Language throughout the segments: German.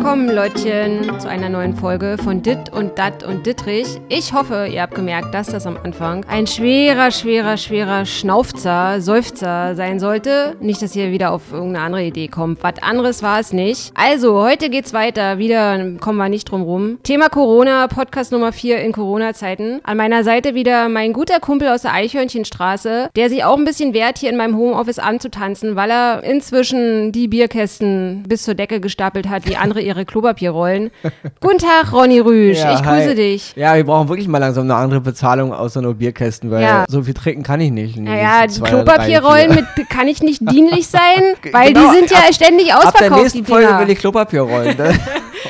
Willkommen, Leutchen, zu einer neuen Folge von Dit und Dat und Dittrich. Ich hoffe, ihr habt gemerkt, dass das am Anfang ein schwerer, schwerer, schwerer Schnaufzer, Seufzer sein sollte. Nicht, dass ihr wieder auf irgendeine andere Idee kommt. Was anderes war es nicht. Also, heute geht's weiter. Wieder kommen wir nicht drum rum. Thema Corona, Podcast Nummer 4 in Corona-Zeiten. An meiner Seite wieder mein guter Kumpel aus der Eichhörnchenstraße, der sich auch ein bisschen wehrt, hier in meinem Homeoffice anzutanzen, weil er inzwischen die Bierkästen bis zur Decke gestapelt hat, wie andere ihre Klopapierrollen. Guten Tag, Ronny Rüsch. Ja, ich grüße hi. dich. Ja, wir brauchen wirklich mal langsam eine andere Bezahlung außer nur Bierkästen, weil Ja. so viel trinken kann ich nicht. Naja, die Klopapierrollen drei, mit kann ich nicht dienlich sein, weil Genau, die sind ja ab- ständig vier. Ab der ausverkauft, nächsten die Folge will ich Klopapierrollen.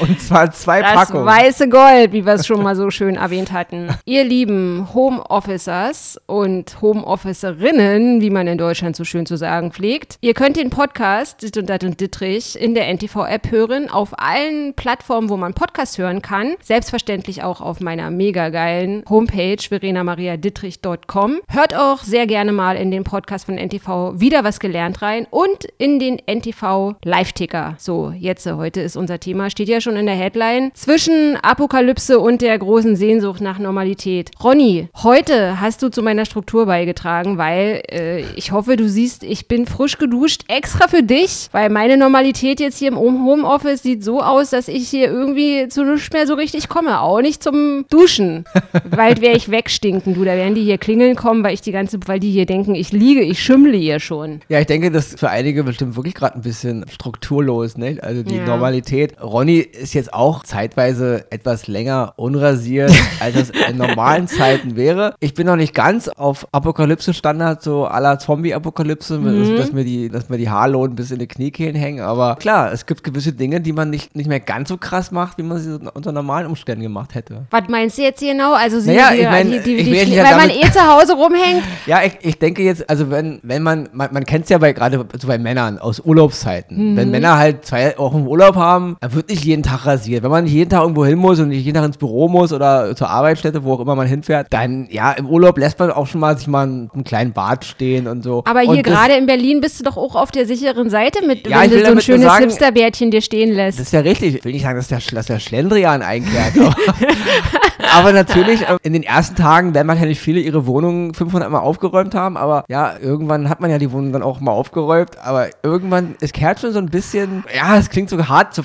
Und zwar zwei Das Packungen. weiße Gold, wie wir es schon mal so schön erwähnt hatten. Ihr lieben Homeofficers und Homeofficerinnen, wie man in Deutschland so schön zu sagen pflegt, ihr könnt den Podcast Dit und Dat und Dittrich in der NTV-App hören, auf allen Plattformen, wo man Podcast hören kann. Selbstverständlich auch auf meiner mega geilen Homepage verenamariadittrich.com. Hört auch sehr gerne mal in den Podcast von NTV wieder was gelernt rein und in den NTV Live-Ticker. So, jetzt, äh, heute ist unser Thema, steht ja schon in der Headline, zwischen Apokalypse und der großen Sehnsucht nach Normalität. Ronny, heute hast du zu meiner Struktur beigetragen, weil äh, ich hoffe, du siehst, ich bin frisch geduscht, extra für dich, weil meine Normalität jetzt hier im Homeoffice sieht so aus, dass ich hier irgendwie zu nichts mehr so richtig komme, auch nicht zum Duschen. Bald wäre ich wegstinken, du, da werden die hier klingeln kommen, weil ich die ganze, weil die hier denken, ich liege, ich schimmle hier schon. Ja, ich denke, das ist für einige bestimmt wirklich gerade ein bisschen strukturlos, ne? Also die Ja. Normalität. Ronny ist jetzt auch zeitweise etwas länger unrasiert, als das in normalen Zeiten wäre. Ich bin noch nicht ganz auf Apokalypse-Standard, so la Zombie-Apokalypse, Mhm. dass, mir die, dass mir die Haarlohn bis in die Kniekehlen hängen. Aber klar, es gibt gewisse Dinge, die man nicht, nicht mehr ganz so krass macht, wie man sie unter normalen Umständen gemacht hätte. Was meinst du jetzt hier genau? Also sie, Naja, die, ich mein, die, die, ich die, die, weil man eh zu Hause rumhängt. Ja, ich, ich denke jetzt, also wenn, wenn man, man, man kennt es ja bei gerade so bei Männern aus Urlaubszeiten. Mhm. Wenn Männer halt zwei Wochen Urlaub haben, dann wird nicht jeden Tag rasiert. Wenn man nicht jeden Tag irgendwo hin muss und nicht jeden Tag ins Büro muss oder zur Arbeitsstätte, wo auch immer man hinfährt, dann ja, im Urlaub lässt man auch schon mal sich mal einen, einen kleinen Bart stehen und so. Aber hier gerade in Berlin bist du doch auch auf der sicheren Seite mit, Ja, wenn du so ein schönes sagen- Hipsterbärtchen dir stehen lässt. Das ist ja richtig. Ich will nicht sagen, dass der, dass der Schlendrian einkehrt. Aber, aber natürlich, äh, in den ersten Tagen werden wahrscheinlich viele ihre Wohnungen 500 Mal aufgeräumt haben. Aber ja, irgendwann hat man ja die Wohnung dann auch mal aufgeräumt. Aber irgendwann, es kehrt schon so ein bisschen, ja, es klingt so hart, so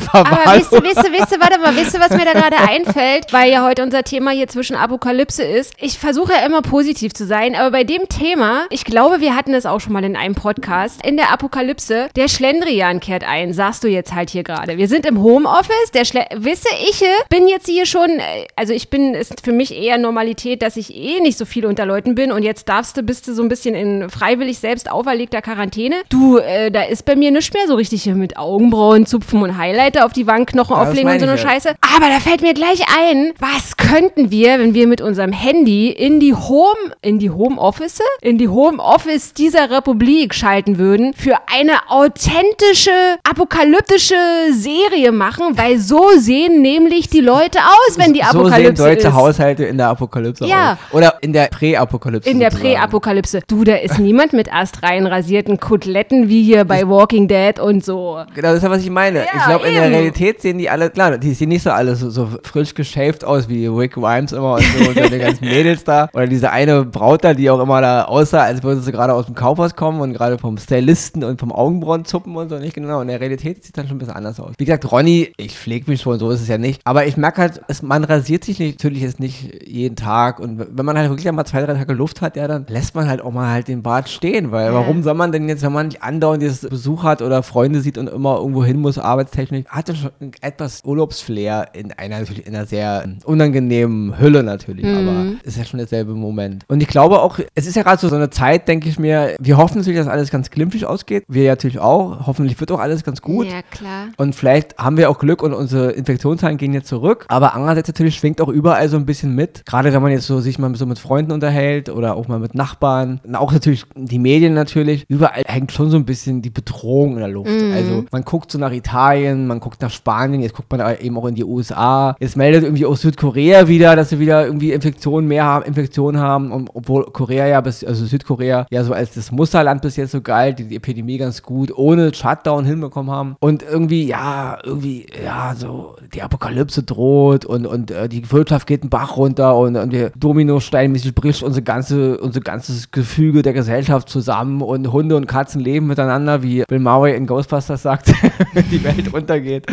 Verwahle. Aber Verwahrlosung. wisst ihr, wisst ihr, wisst ihr, warte mal, wisst ihr, was mir da gerade einfällt, weil ja heute unser Thema hier zwischen Apokalypse ist. Ich versuche ja immer positiv zu sein, aber bei dem Thema, ich glaube, wir hatten das auch schon mal in einem Podcast, in der Apokalypse, der Schlendrian kehrt ein, sagst du jetzt halt hier gerade. Wir sind im Homeoffice, der Schle wisse ich, bin jetzt hier schon, äh, also ich bin, ist für mich eher Normalität, dass ich eh nicht so viel unter Leuten bin und jetzt darfst du, bist du so ein bisschen in freiwillig selbst auferlegter Quarantäne. Du, äh, da ist bei mir nichts mehr so richtig hier mit Augenbrauen zupfen und Highlighter auf die Wangenknochen das auflegen und so eine ja. Scheiße. Aber da fällt mir gleich ein, was könnten wir, wenn wir mit unserem Handy in die Home, in die Home Office, in die Home Office dieser Republik schalten würden, für eine authentische, apokalyptische Serie machen, weil so sehen nämlich die Leute aus, wenn die so sehen Apokalypse deutsche ist. Haushalte in der Apokalypse Ja. aus. Oder in der Präapokalypse. In der. Präapokalypse. Du, da ist niemand mit astrein rasierten Koteletten wie hier bei Walking Dead und so. Genau, das ist ja, was ich meine. Ja, ich glaube, in der. Realität sehen die alle, klar, die sehen nicht so alle so, so frisch geschäft aus wie Rick Grimes immer und so und seine ganzen Mädels da. Oder diese eine Braut da, die auch immer da aussah, als würde sie gerade aus dem Kaufhaus kommen und gerade vom Stylisten und vom Augenbrauenzuppen und so. Nicht genau. In der Realität sieht es dann schon ein bisschen anders aus. Wie gesagt, Ronny, ich pflege mich schon, so ist es ja nicht. Aber ich merke halt, es, man rasiert sich nicht, natürlich jetzt nicht jeden Tag. Und wenn man halt wirklich einmal zwei, drei Tage Luft hat, ja, dann lässt man halt auch mal halt den Bart stehen. Weil warum soll man denn jetzt, wenn man nicht andauernd dieses Besuch hat oder Freunde sieht und immer irgendwo hin muss, arbeitstechnisch, hat er schon etwas Urlaubsflair in einer, in einer sehr ähm, unangenehmen Hülle natürlich, aber ist ja schon derselbe Moment. Und ich glaube auch, es ist ja gerade so, so eine Zeit, denke ich mir, wir hoffen natürlich, dass alles ganz glimpflich ausgeht. Wir natürlich auch. Hoffentlich wird auch alles ganz gut. Ja, klar. Und vielleicht haben wir auch Glück und unsere Infektionszahlen gehen jetzt zurück. Aber andererseits natürlich schwingt auch überall so ein bisschen mit. Gerade wenn man jetzt so sich mal so mit Freunden unterhält oder auch mal mit Nachbarn. Und auch natürlich die Medien natürlich. Überall hängt schon so ein bisschen die Bedrohung in der Luft. Also man guckt so nach Italien, man guckt nach Spanien, jetzt guckt man eben auch in die USA. Jetzt meldet irgendwie auch Südkorea wieder, dass sie wieder irgendwie Infektionen mehr haben, Infektionen haben, und obwohl Korea ja bis, also Südkorea ja so als das Musterland bis jetzt so galt, die die Epidemie ganz gut ohne Shutdown hinbekommen haben. Und irgendwie, ja, irgendwie, ja, so die Apokalypse droht und, und äh, die Wirtschaft geht einen Bach runter und, und der Dominosteinmäßig bricht unsere ganze, unser ganzes Gefüge der Gesellschaft zusammen und Hunde und Katzen leben miteinander, wie Bill Murray in Ghostbusters sagt, die Welt untergeht.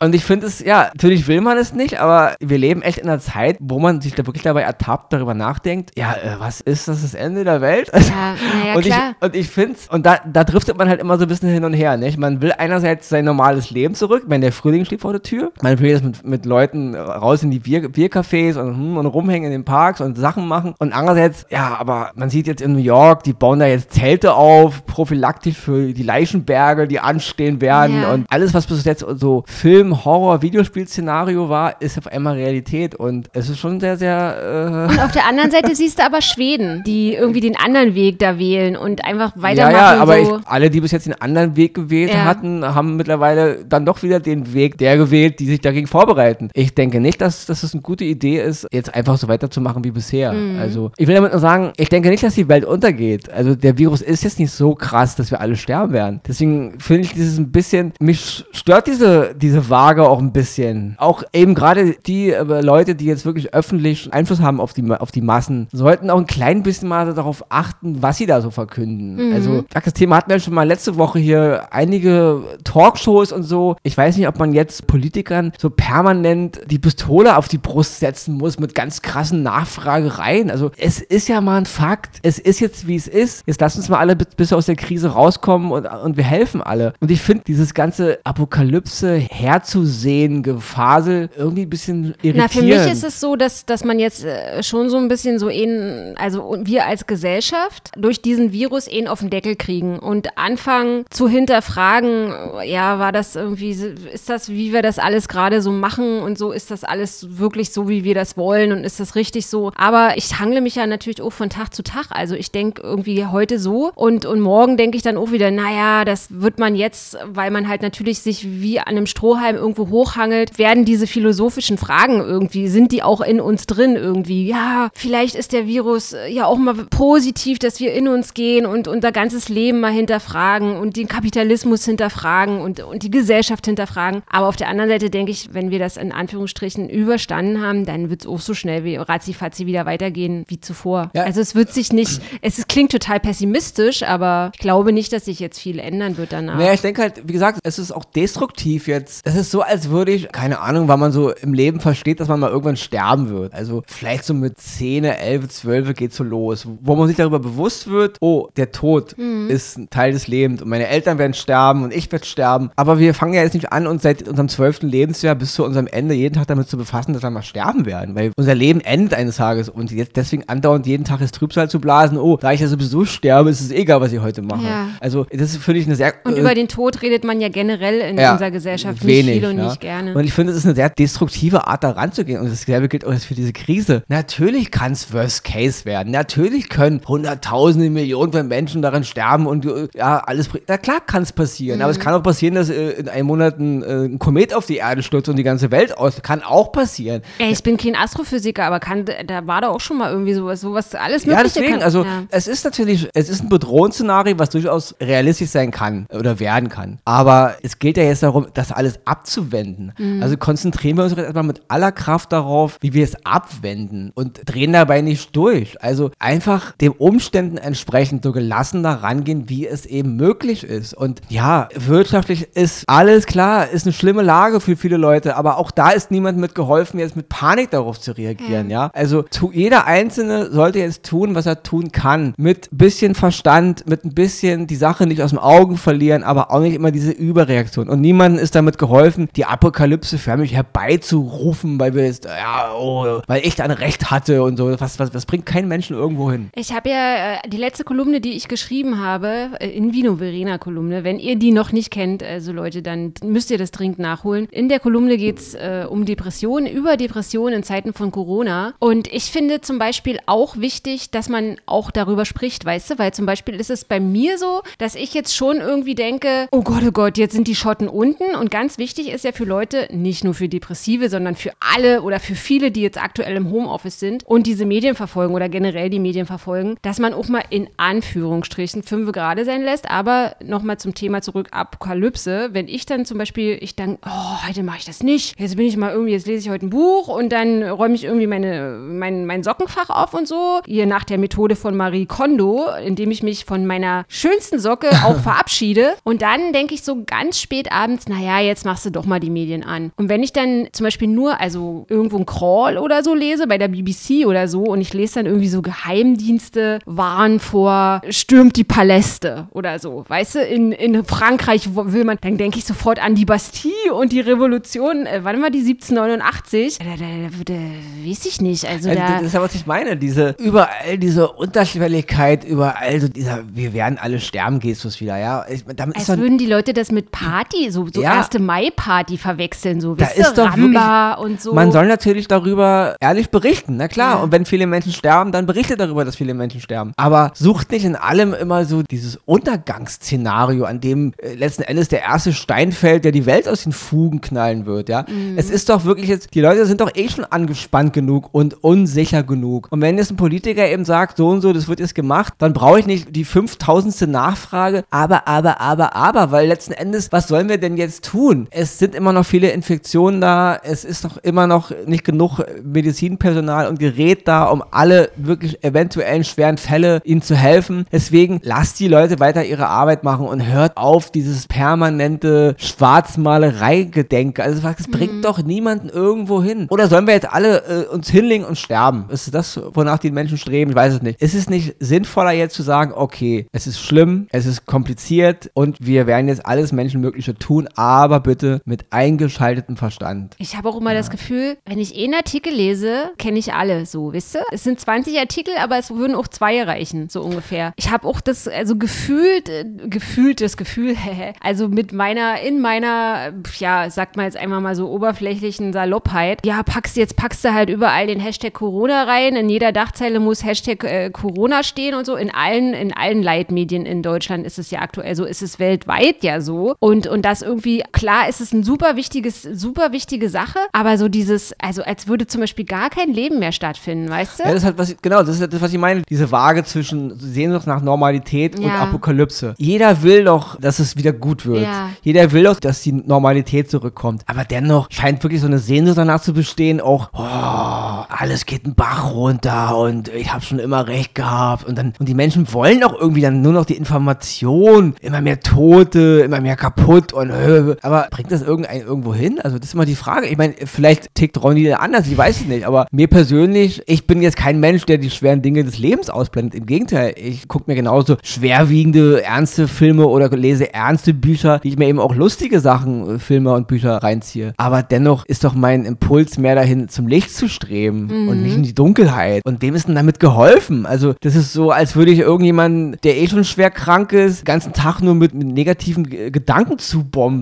Und ich finde es, ja, natürlich will man es nicht, aber wir leben echt in einer Zeit, wo man sich da wirklich dabei ertappt, darüber nachdenkt, ja, äh, was ist das, das Ende der Welt? Ja, ja, und, klar. ich, und ich finde es, und da, da driftet man halt immer so ein bisschen hin und her, nicht? Man will einerseits sein normales Leben zurück, wenn der Frühling steht vor der Tür, man will jetzt mit, mit Leuten raus in die Bier, Biercafés und, hm, und rumhängen in den Parks und Sachen machen und andererseits, ja, aber man sieht jetzt in New York, die bauen da jetzt Zelte auf, prophylaktisch für die Leichenberge, die anstehen werden Ja. und alles, was bis jetzt so Film, Horror, Videospiel-Szenario war, ist auf einmal Realität und es ist schon sehr, sehr, äh, Und auf der anderen Seite siehst du aber Schweden, die irgendwie den anderen Weg da wählen und einfach Ja, weitermachen. ja, aber so. ich, alle, die bis jetzt den anderen Weg gewählt Ja. hatten, haben mittlerweile dann doch wieder den Weg der gewählt, die sich dagegen vorbereiten. Ich denke nicht, dass, dass es eine gute Idee ist, jetzt einfach so weiterzumachen wie bisher. Mhm. Also ich will damit nur sagen, ich denke nicht, dass die Welt untergeht. Also der Virus ist jetzt nicht so krass, dass wir alle sterben werden. Deswegen finde ich dieses ein bisschen, mich stört diese, diese Waage auch ein bisschen. Auch eben gerade die äh, Leute, die jetzt wirklich öffentlich Einfluss haben auf die, auf die Massen, sollten auch ein klein bisschen mal darauf achten, was sie da so verkünden. Also das Thema hatten wir schon mal letzte Woche hier einige Talkshows und so. Ich weiß nicht, ob man jetzt Politikern so permanent die Pistole auf die Brust setzen muss mit ganz krassen Nachfragereien. Also es ist ja mal ein Fakt. Es ist jetzt, wie es ist. Jetzt lass uns mal alle bis, bis aus der Krise rauskommen und, und wir helfen alle. Und ich finde dieses ganze Apokalypse herzusehen, Gefasel, irgendwie ein bisschen irritierend. Na, für mich ist es so, dass, dass man jetzt äh, schon so ein bisschen so in, also wir als Gesellschaft durch diesen Virus ihn auf den Deckel kriegen und anfangen zu hinterfragen, ja, war das irgendwie, ist das, wie wir das alles gerade so machen und so, ist das alles wirklich so, wie wir das wollen und ist das richtig so? Aber ich hangle mich ja natürlich auch von Tag zu Tag. Also ich denke irgendwie heute so und, und morgen denke ich dann auch wieder, naja, das wird man jetzt, weil man halt natürlich sich wie an einem Strohhalm irgendwo hochhangelt, werden diese philosophischen Fragen irgendwie, sind die auch in uns drin irgendwie? Ja, vielleicht ist der Virus äh, ja auch mal positiv, dass wir in uns gehen und unser ganzes Leben mal hinterfragen und den Kapitalismus hinterfragen und, und die Gesellschaft hinterfragen. Aber auf der anderen Seite denke ich, wenn wir das in Anführungsstrichen überstanden haben, dann wird es auch so schnell wie ratzifatzi wieder weitergehen wie zuvor. Ja. Also es wird sich nicht, es ist, klingt total pessimistisch, aber ich glaube nicht, dass sich jetzt viel ändern wird danach. Naja, ich denke halt, wie gesagt, es ist auch destruktiv jetzt. Es ist so, als würde ich, keine Ahnung, weil man so im Leben versteht, dass man mal irgendwann sterben wird. Also vielleicht so mit 10, 11, 12 geht so los, wo man sich darüber bewusst wird, oh, der Tod ist ein Teil des Lebens und meine Eltern werden sterben und ich werde sterben. Aber wir fangen ja jetzt nicht an, uns seit unserem 12. Lebensjahr bis zu unserem Ende jeden Tag damit zu befassen, dass wir mal sterben werden. Weil unser Leben endet eines Tages und jetzt deswegen andauernd jeden Tag das Trübsal zu blasen, oh, da ich ja sowieso sterbe, ist es egal, was ich heute mache. Ja. Also das ist, finde ich, eine sehr und äh, über den Tod redet man ja generell in ja, unserer Gesellschaft wenig, nicht viel und ja. nicht gerne. Und ich finde, es ist eine sehr destruktive Art, da ranzugehen. Und dasselbe gilt auch jetzt für diese Krise. Natürlich kann es Worst Case werden. Natürlich können Hunderttausende, Millionen von Menschen daran sterben und ja, alles. Na klar kann es passieren. Aber es Mhm. kann auch passieren, dass äh, in einem Monat ein, äh, ein Komet auf die Erde stürzt und die ganze Welt aus. Kann auch passieren. Ey, ich bin kein Astrophysiker, aber kann, da war da auch schon mal irgendwie sowas, sowas alles Ja, Mögliche. deswegen, kann, also ja. es ist natürlich, es ist ein Bedrohungsszenario, was durchaus realistisch sein kann oder werden kann. Aber es geht ja jetzt darum, das alles abzuwenden. Mhm. Also konzentrieren wir uns jetzt erstmal mit aller Kraft darauf, wie wir es abwenden und drehen dabei nicht durch. Also einfach den Umständen entsprechend so gelassener rangehen, wie es eben möglich ist. Und ja, wirtschaftlich ist alles klar, ist eine schlimme Lage für viele Leute, aber auch da ist niemand mit geholfen, jetzt mit Panik darauf zu reagieren, ja. Also tu, jeder Einzelne sollte jetzt tun, was er tun kann. Mit bisschen Verstand, mit ein bisschen die Sache nicht aus dem Augen verlieren, aber auch nicht immer diese Überreaktion. Und niemandem ist damit geholfen, die Apokalypse förmlich herbeizurufen, weil wir jetzt, ja, oh, weil ich dann recht hatte und so. Was, was, das bringt keinen Menschen irgendwo hin. Ich habe ja äh, die letzte Kolumne, die ich geschrieben habe, äh, in Vino Verena Kolumne. Wenn ihr die noch nicht kennt, also Leute, dann müsst ihr das dringend nachholen. In der Kolumne geht es äh, um Depressionen, über Depressionen in Zeiten von Corona. Und ich finde zum Beispiel auch wichtig, dass man auch darüber spricht, weißt du, weil zum Beispiel ist es bei mir so, dass ich jetzt schon irgendwie denke, oh Gott, oh Gott, jetzt sind die Schotten unten und ganz wichtig ist ja für Leute, nicht nur für Depressive, sondern für alle oder für viele, die jetzt aktuell im Homeoffice sind und diese Medien verfolgen oder generell die Medien verfolgen, dass man auch mal in Anführungsstrichen fünf gerade sein lässt. Aber nochmal zum Thema zurück, Apokalypse. Wenn ich dann zum Beispiel, ich denke, oh, heute mache ich das nicht. Jetzt bin ich mal irgendwie, jetzt lese ich heute ein Buch und dann räume ich irgendwie meine, mein, mein Sockenfach auf und so. Hier nach der Methode von Marie Kondo, indem ich mich von meiner schönsten Socke auch verabschiede. Und dann denke ich so ganz spät abends, naja, jetzt machst du doch mal die Medien an. Und wenn ich dann zum Beispiel nur, also irgendwo ein Crawl oder so lese, bei der BBC oder so, und ich lese dann irgendwie so Geheimdienste warnen vor, stürmt die Paläste oder so. Weißt du, in, in Frankreich will man, dann denke ich sofort an die Bastille und die Revolution, äh, wann war die 1789? Da, da, da, da weiß ich nicht. Also, Also, da, das ist ja, was ich meine. Diese, überall diese Unterschwelligkeit, überall so dieser, wir werden alle sterben, Gestus wieder, ja. Ich, damit ist als würden die Leute das mit Party, so, so Ja. 1. Mai-Party verwechseln, so, Da wisst ist doch Ramba und so. man soll natürlich darüber ehrlich berichten, na klar. Ja. Und wenn viele Menschen sterben, dann berichtet darüber, dass viele Menschen sterben. Aber sucht nicht in allem immer so dieses Untergangsszenario, an dem äh, letzten Endes der erste Stein fällt, der die Welt aus den Fugen knallen wird, ja. Mhm. Es ist doch wirklich jetzt, die Leute sind doch eh schon angespannt genug und unsicher genug. Und wenn jetzt ein Politiker eben sagt, so und so, das wird jetzt gemacht, dann brauche ich nicht die 5000. Nachfrage, aber, aber, aber, aber, weil letzten Endes, was sollen wir denn jetzt tun? Es sind immer noch viele Infektionen da, es ist noch immer noch nicht genug Medizinpersonal und Gerät da, um alle wirklich eventuellen schweren Fälle ihnen zu helfen. Deswegen lasst die Leute weiter ihre Arbeit machen und hört auf dieses permanente Schwarzmalerei-Gedenke. Also das bringt doch niemanden irgendwo hin. Oder sollen wir jetzt alle äh, uns hinlegen und sterben? Ist das, wonach die Menschen streben? Ich weiß es nicht. Ist es nicht sinnvoller jetzt zu sagen, okay, es ist schlimm, es ist kompliziert und wir werden jetzt alles Menschenmögliche tun, aber bitte mit eingeschaltetem Verstand. Ich habe auch immer das Gefühl, wenn ich eh einen Artikel lese, kenne ich alle so, wisst ihr? Es sind 20 Artikel, aber es würden auch zwei reichen, so ungefähr. Ich habe auch das, also gefühlt, äh, gefühlt das Gefühl, also mit meiner, in meiner, ja, sagt man jetzt einmal mal so oberflächlichen Saloppheit, ja, packst jetzt, packst du halt überall den Hashtag Corona rein, in jeder Dachzeile muss Hashtag äh, Corona stehen und so, in allen, in allen Leitmedien in Deutschland ist es ja aktuell so, ist es weltweit ja so und, und das irgendwie, klar ist es ein super wichtiges, super wichtige Sache, aber so dieses, also als würde zum Beispiel gar kein Leben mehr stattfinden, weißt du? Ja, das ist halt was, genau, das ist halt das, was ich meine. Diese Waage zwischen Sehnsucht nach Normalität und Ja. Apokalypse. Jeder will doch, dass es wieder gut wird. Ja. Jeder will doch, dass die Normalität zurückkommt. Aber dennoch scheint wirklich so eine Sehnsucht danach zu bestehen, auch, oh, alles geht einen Bach runter und ich habe schon immer recht gehabt. Und dann, und die Menschen wollen doch irgendwie dann nur noch die Information, immer mehr Tote, immer mehr kaputt und, äh, aber bringt das irgendein irgendwo hin? Also, das ist immer die Frage. Ich meine, vielleicht tickt Ronny da anders, ich weiß es nicht, aber mir persönlich, ich bin jetzt kein Mensch, der die schweren Dinge des Lebens ausblendet. Im Gegenteil, ich gucke mir genauso schwerwiegende, ernste Filme oder lese ernste Bücher, die ich mir eben auch lustige Sachen, äh, Filme und Bücher reinziehe. Aber dennoch ist doch mein Impuls mehr dahin, zum Licht zu streben und nicht in die Dunkelheit. Und dem ist denn damit geholfen. Also, das ist so, als würde ich irgendjemanden, der eh schon schwer krank ist, den ganzen Tag nur mit, mit negativen Gedanken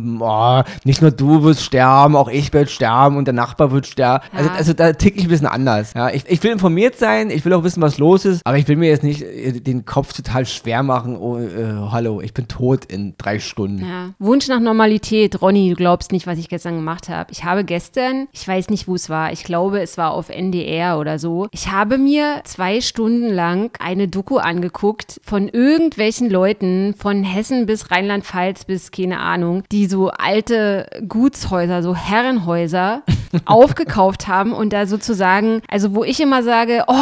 zubomben. Oh, nicht nur du wirst sterben, auch ich werde sterben und der Nachbar wird sterben. Also, Ja. also da tick ich ein bisschen anders. Ja, ich, ich will informiert sein, ich will auch wissen, was los ist, aber ich will mir jetzt nicht äh, den Kopf total schwer machen. Oh, äh, hallo, ich bin tot in drei Stunden. Ja. Wunsch nach Normalität. Ronny, du glaubst nicht, was ich gestern gemacht habe. Ich habe gestern, ich weiß nicht, wo es war, ich glaube, es war auf NDR oder so. Ich habe mir zwei Stunden lang eine Doku angeguckt von irgendwelchen Leuten, von Hessen bis Rheinland-Pfalz bis keine Ahnung, die so alte Gutshäuser, so Herrenhäuser aufgekauft haben und da sozusagen, also wo ich immer sage, oh,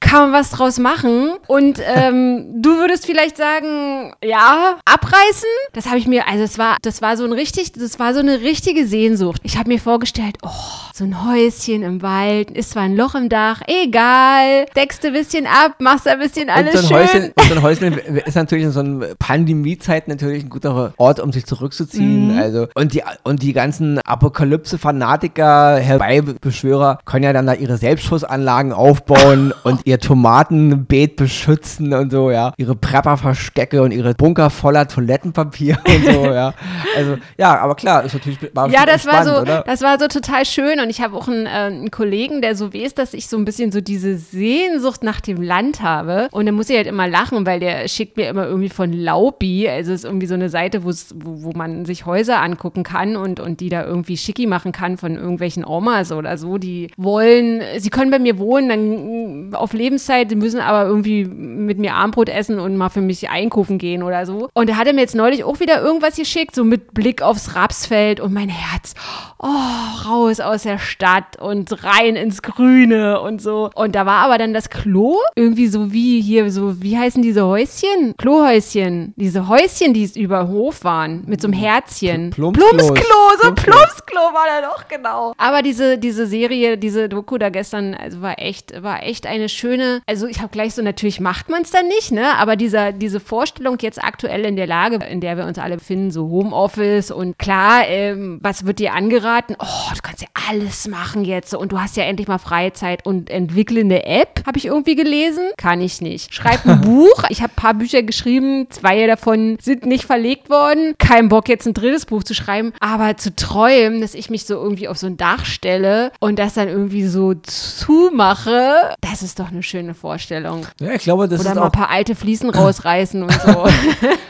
kann man was draus machen? Und ähm, du würdest vielleicht sagen, ja, abreißen? Das habe ich mir, also es war, das war so ein richtig, das war so eine richtige Sehnsucht. Ich habe mir vorgestellt, oh, so ein Häuschen im Wald, ist zwar ein Loch im Dach, egal, deckst du ein bisschen ab, machst ein bisschen Und alles so, ein schön. Häuschen, und so ein Häuschen ist natürlich in so einer Pandemiezeit natürlich ein guter Ort, um sich zurückzuziehen. Mhm. Also, und die, und die ganzen Apokalypse-Fanatiker, Herbeibeschwörer, können ja dann da ihre Selbstschussanlagen aufbauen und ihr Tomatenbeet beschützen und so, ja. Ihre Prepper-Verstecke und ihre Bunker voller Toilettenpapier und so, ja. Also, ja, aber klar, ist natürlich war Ja, das war so, oder? das war so total schön und ich habe auch einen, äh, einen Kollegen, der so weiß, dass ich so ein bisschen so diese Sehnsucht nach dem Land habe. Und dann muss ich halt immer lachen, weil der schickt mir immer irgendwie von Laubi, also es ist irgendwie so eine Seite, wo, wo man sich Häuser angucken kann und, und die da irgendwie schicki machen kann von irgendwelchen Omas oder so, die wollen, sie können bei mir wohnen, dann mm, auf Lebenszeit, die müssen aber irgendwie mit mir Armbrot essen und mal für mich einkaufen gehen oder so. Und er hatte mir jetzt neulich auch wieder irgendwas geschickt, so mit Blick aufs Rapsfeld und mein Herz, oh, raus aus der Stadt und rein ins Grüne und so. Und da war aber dann das Klo irgendwie so wie hier, so, wie heißen diese Häuschen? Klohäuschen. Diese Häuschen, die es über Hof waren, mit so einem Herzchen. Plumpsklo. Plumpsklo, so Plumpsklo war da doch, genau. Aber diese, diese Serie, diese Doku da gestern, also war echt, war echt eine schöne, also ich habe gleich so, natürlich macht man es dann nicht, ne? Aber dieser, diese Vorstellung jetzt aktuell in der Lage, in der wir uns alle befinden, so Homeoffice und klar, ähm, was wird dir angeraten? Oh, du kannst ja alles machen jetzt und du hast ja endlich mal Freizeit und entwickle eine App, habe ich irgendwie gelesen. Kann ich nicht. Schreib ein Buch. Ich habe ein paar Bücher geschrieben, zwei davon sind nicht verlegt worden. Kein Bock jetzt ein drittes Buch zu schreiben, aber zu träumen, dass ich mich so irgendwie auf so ein Dach stelle und das dann irgendwie so zumache, das ist doch eine schöne Vorstellung. Ja, ich glaube, das Oder ist mal auch ein paar alte Fliesen rausreißen und so.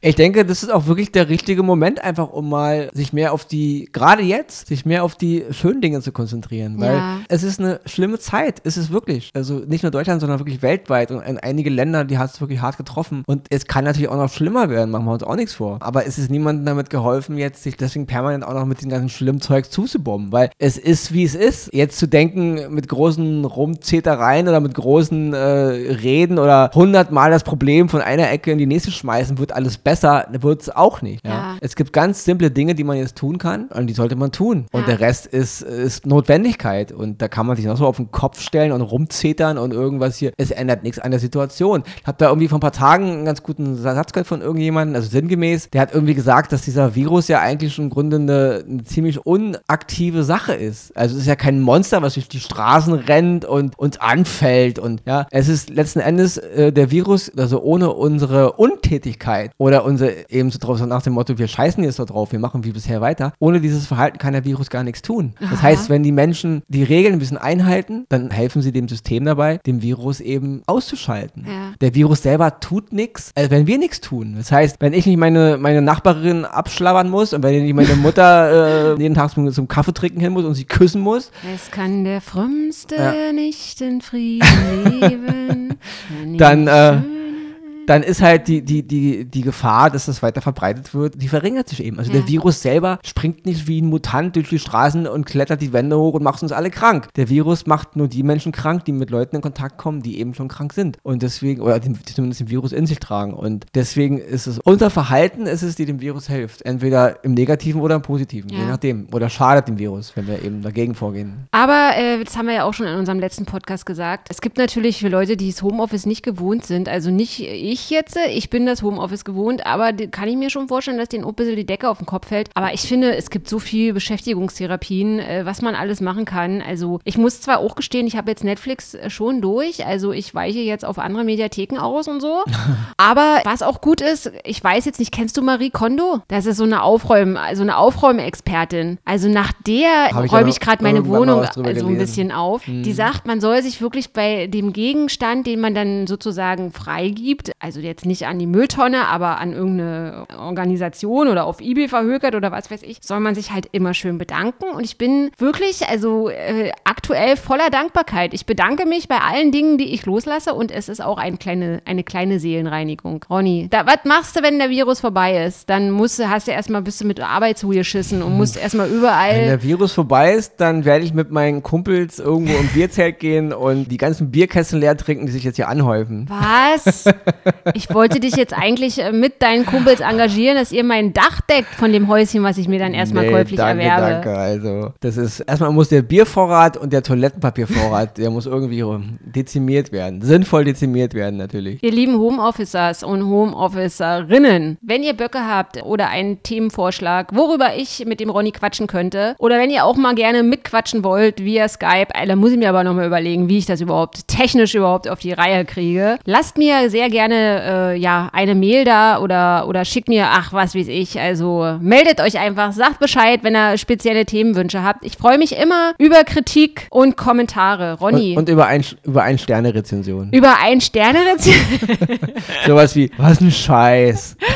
Ich denke, das ist auch wirklich der richtige Moment, einfach um mal sich mehr auf die, gerade jetzt, sich mehr auf die schönen Dinge zu konzentrieren. Weil Ja. es ist eine schlimme Zeit, ist es wirklich. Also nicht nur Deutschland, sondern wirklich weltweit. Und in einige Länder, die hat es wirklich hart getroffen. Und es kann natürlich auch noch schlimmer werden, machen wir uns auch nichts vor. Aber es ist niemandem damit geholfen, jetzt sich deswegen permanent auch noch mit dem ganzen schlimmen Zeug zuzubomben. Weil es ist, wie es ist. Jetzt zu denken, mit großen Rumzetereien oder mit großen äh, Reden oder hundertmal das Problem von einer Ecke in die nächste schmeißen, wird alles besser, wird es auch nicht. Ja? Ja. Es gibt ganz simple Dinge, die man jetzt tun kann und die sollte man tun. Und der Rest ist, ist Notwendigkeit. Und da kann man sich noch so auf den Kopf stellen und rumzetern und irgendwas hier. Es ändert nichts an der Situation. Ich habe da irgendwie vor ein paar Tagen einen ganz guten Satz gehört von irgendjemandem, also sinngemäß, der hat irgendwie gesagt, dass dieser Virus ja eigentlich schon im Grunde eine, eine ziemlich unaktive Sache ist. Also es ist ja kein Monster, was durch die Straßen rennt und uns anfällt. Und ja, es ist letzten Endes äh, der Virus, also ohne unsere Untätigkeit oder unsere eben so drauf, so nach dem Motto, wir scheißen jetzt da drauf, wir machen wie bisher weiter. Ohne dieses Verhalten kann der Virus gar nichts tun. Das Aha. heißt, wenn die Menschen die Regeln ein bisschen einhalten, dann helfen sie dem System dabei, den Virus eben auszuschalten. Ja. Der Virus selber tut nichts, also wenn wir nichts tun. Das heißt, wenn ich nicht meine, meine Nachbarin abschlabbern muss und wenn ich nicht meine Mutter äh, jeden Tag zum, zum Kaffee trinken hin muss und sie küssen muss, Es kann der Frömmste Ja. nicht in Frieden leben. Dann, äh, dann ist halt die, die, die, die Gefahr, dass das weiter verbreitet wird, die verringert sich eben. Also Ja. der Virus selber springt nicht wie ein Mutant durch die Straßen und klettert die Wände hoch und macht uns alle krank. Der Virus macht nur die Menschen krank, die mit Leuten in Kontakt kommen, die eben schon krank sind. Und deswegen, oder die, die zumindest den Virus in sich tragen. Und deswegen ist es unser Verhalten, ist es, die dem Virus hilft. Entweder im Negativen oder im Positiven, je Ja. nachdem. Oder schadet dem Virus, wenn wir eben dagegen vorgehen. Aber äh, das haben wir ja auch schon in unserem letzten Podcast gesagt. Es gibt natürlich für Leute, die das Homeoffice nicht gewohnt sind, also nicht ich jetzt, ich bin das Homeoffice gewohnt, aber kann ich mir schon vorstellen, dass denen auch ein bisschen die Decke auf den Kopf fällt. Aber ich finde, es gibt so viel Beschäftigungstherapien, äh, was man alles machen kann. Also ich muss zwar auch gestehen, ich habe jetzt Netflix äh, schon durch, also ich weiche jetzt auf andere Mediatheken aus und so. aber was auch gut ist, ich weiß jetzt nicht, kennst du Marie Kondo? Das ist so eine Aufräum, also eine Aufräumexpertin. Also nach der ich ja räume ich gerade meine Wohnung drüber also ein bisschen auf. Die sagt, man soll sich wirklich bei dem Gegenstand, den man dann sozusagen freigibt, also jetzt nicht an die Mülltonne, aber an irgendeine Organisation oder auf Ebay verhökert oder was weiß ich, soll man sich halt immer schön bedanken. Und ich bin wirklich, also äh, aktuell voller Dankbarkeit. Ich bedanke mich bei allen Dingen, die ich loslasse und es ist auch eine kleine, eine kleine Seelenreinigung. Ronny, da, was machst du, wenn der Virus vorbei ist? Dann musst du, hast du erstmal, bist du mit Arbeit zugeschissen und musst erstmal Wenn überall. der Virus vorbei ist, dann werde ich mit meinen Kumpels irgendwo im Bierzelt gehen und die ganzen Bierkästen leer trinken, die sich jetzt hier anhäufen. Was? Ich wollte dich jetzt eigentlich äh, mit deinen Kumpels engagieren, dass ihr mein Dach deckt von dem Häuschen, was ich mir dann erstmal Nee, käuflich danke, erwerbe. Danke, also das ist, erstmal muss der Biervorrat und der Toilettenpapiervorrat, der muss irgendwie dezimiert werden. Sinnvoll dezimiert werden natürlich. Ihr lieben Homeofficers und Homeofficerinnen, wenn ihr Böcke habt oder einen Themenvorschlag, worüber ich mit dem Ronny quatschen könnte, oder wenn ihr auch mal gerne mitquatschen wollt via Skype, äh, dann muss ich mir aber nochmal überlegen, wie ich das überhaupt technisch überhaupt auf die Reihe kriege. Lasst mir sehr gerne äh, ja, eine Mail da oder, oder schickt mir, ach, was weiß ich. Also meldet euch einfach, sagt Bescheid, wenn ihr spezielle Themenwünsche habt. Ich freue mich immer über Kritik und Kommentare. Ronny. Und, und über ein, über ein Sterne-Rezension. über ein Sterne-Rezension. Sowas wie, was ein Scheiß.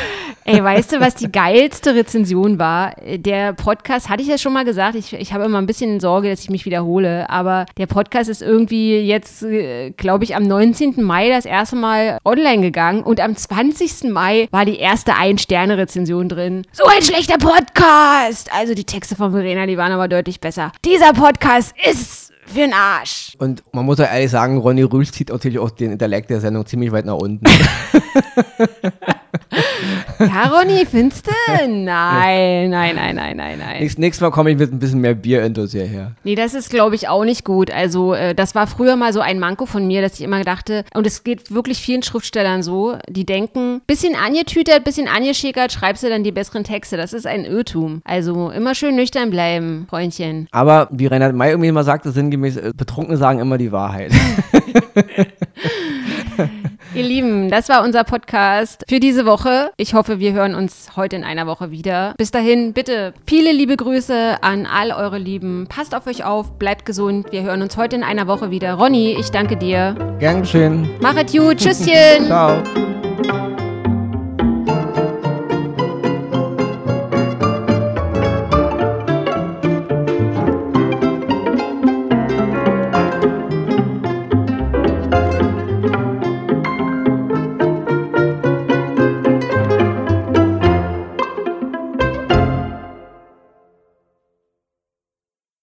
Ey, weißt du, was die geilste Rezension war? Der Podcast, hatte ich ja schon mal gesagt, ich, ich habe immer ein bisschen Sorge, dass ich mich wiederhole, aber der Podcast ist irgendwie jetzt, äh, glaube ich, am 19. Mai das erste Mal online gegangen und am 20. Mai war die erste Ein-Sterne-Rezension drin. So ein schlechter Podcast! Also die Texte von Verena, die waren aber deutlich besser. Dieser Podcast ist für den Arsch. Und man muss ja ehrlich sagen, Ronny Rüsch zieht natürlich auch den Intellekt der Sendung ziemlich weit nach unten. Ja, Ronny, findest du? Nein, nein, nein, nein, nein, nein. Nächstes, nächstes Mal komme ich mit ein bisschen mehr Bier intus hierher. Nee, das ist, glaube ich, auch nicht gut. Also, äh, das war früher mal so ein Manko von mir, dass ich immer dachte, und es geht wirklich vielen Schriftstellern so, die denken, bisschen angetütert, bisschen angeschickert, schreibst du dann die besseren Texte. Das ist ein Irrtum. Also, immer schön nüchtern bleiben, Freundchen. Aber wie Reinhard May irgendwie immer sagte, sinngemäß, äh, Betrunkene sagen immer die Wahrheit. Lieben, das war unser Podcast für diese Woche. Ich hoffe, wir hören uns heute in einer Woche wieder. Bis dahin, bitte viele liebe Grüße an all eure Lieben. Passt auf euch auf, bleibt gesund. Wir hören uns heute in einer Woche wieder. Ronny, ich danke dir. Gern geschehen. Machet gut. Tschüsschen. Ciao.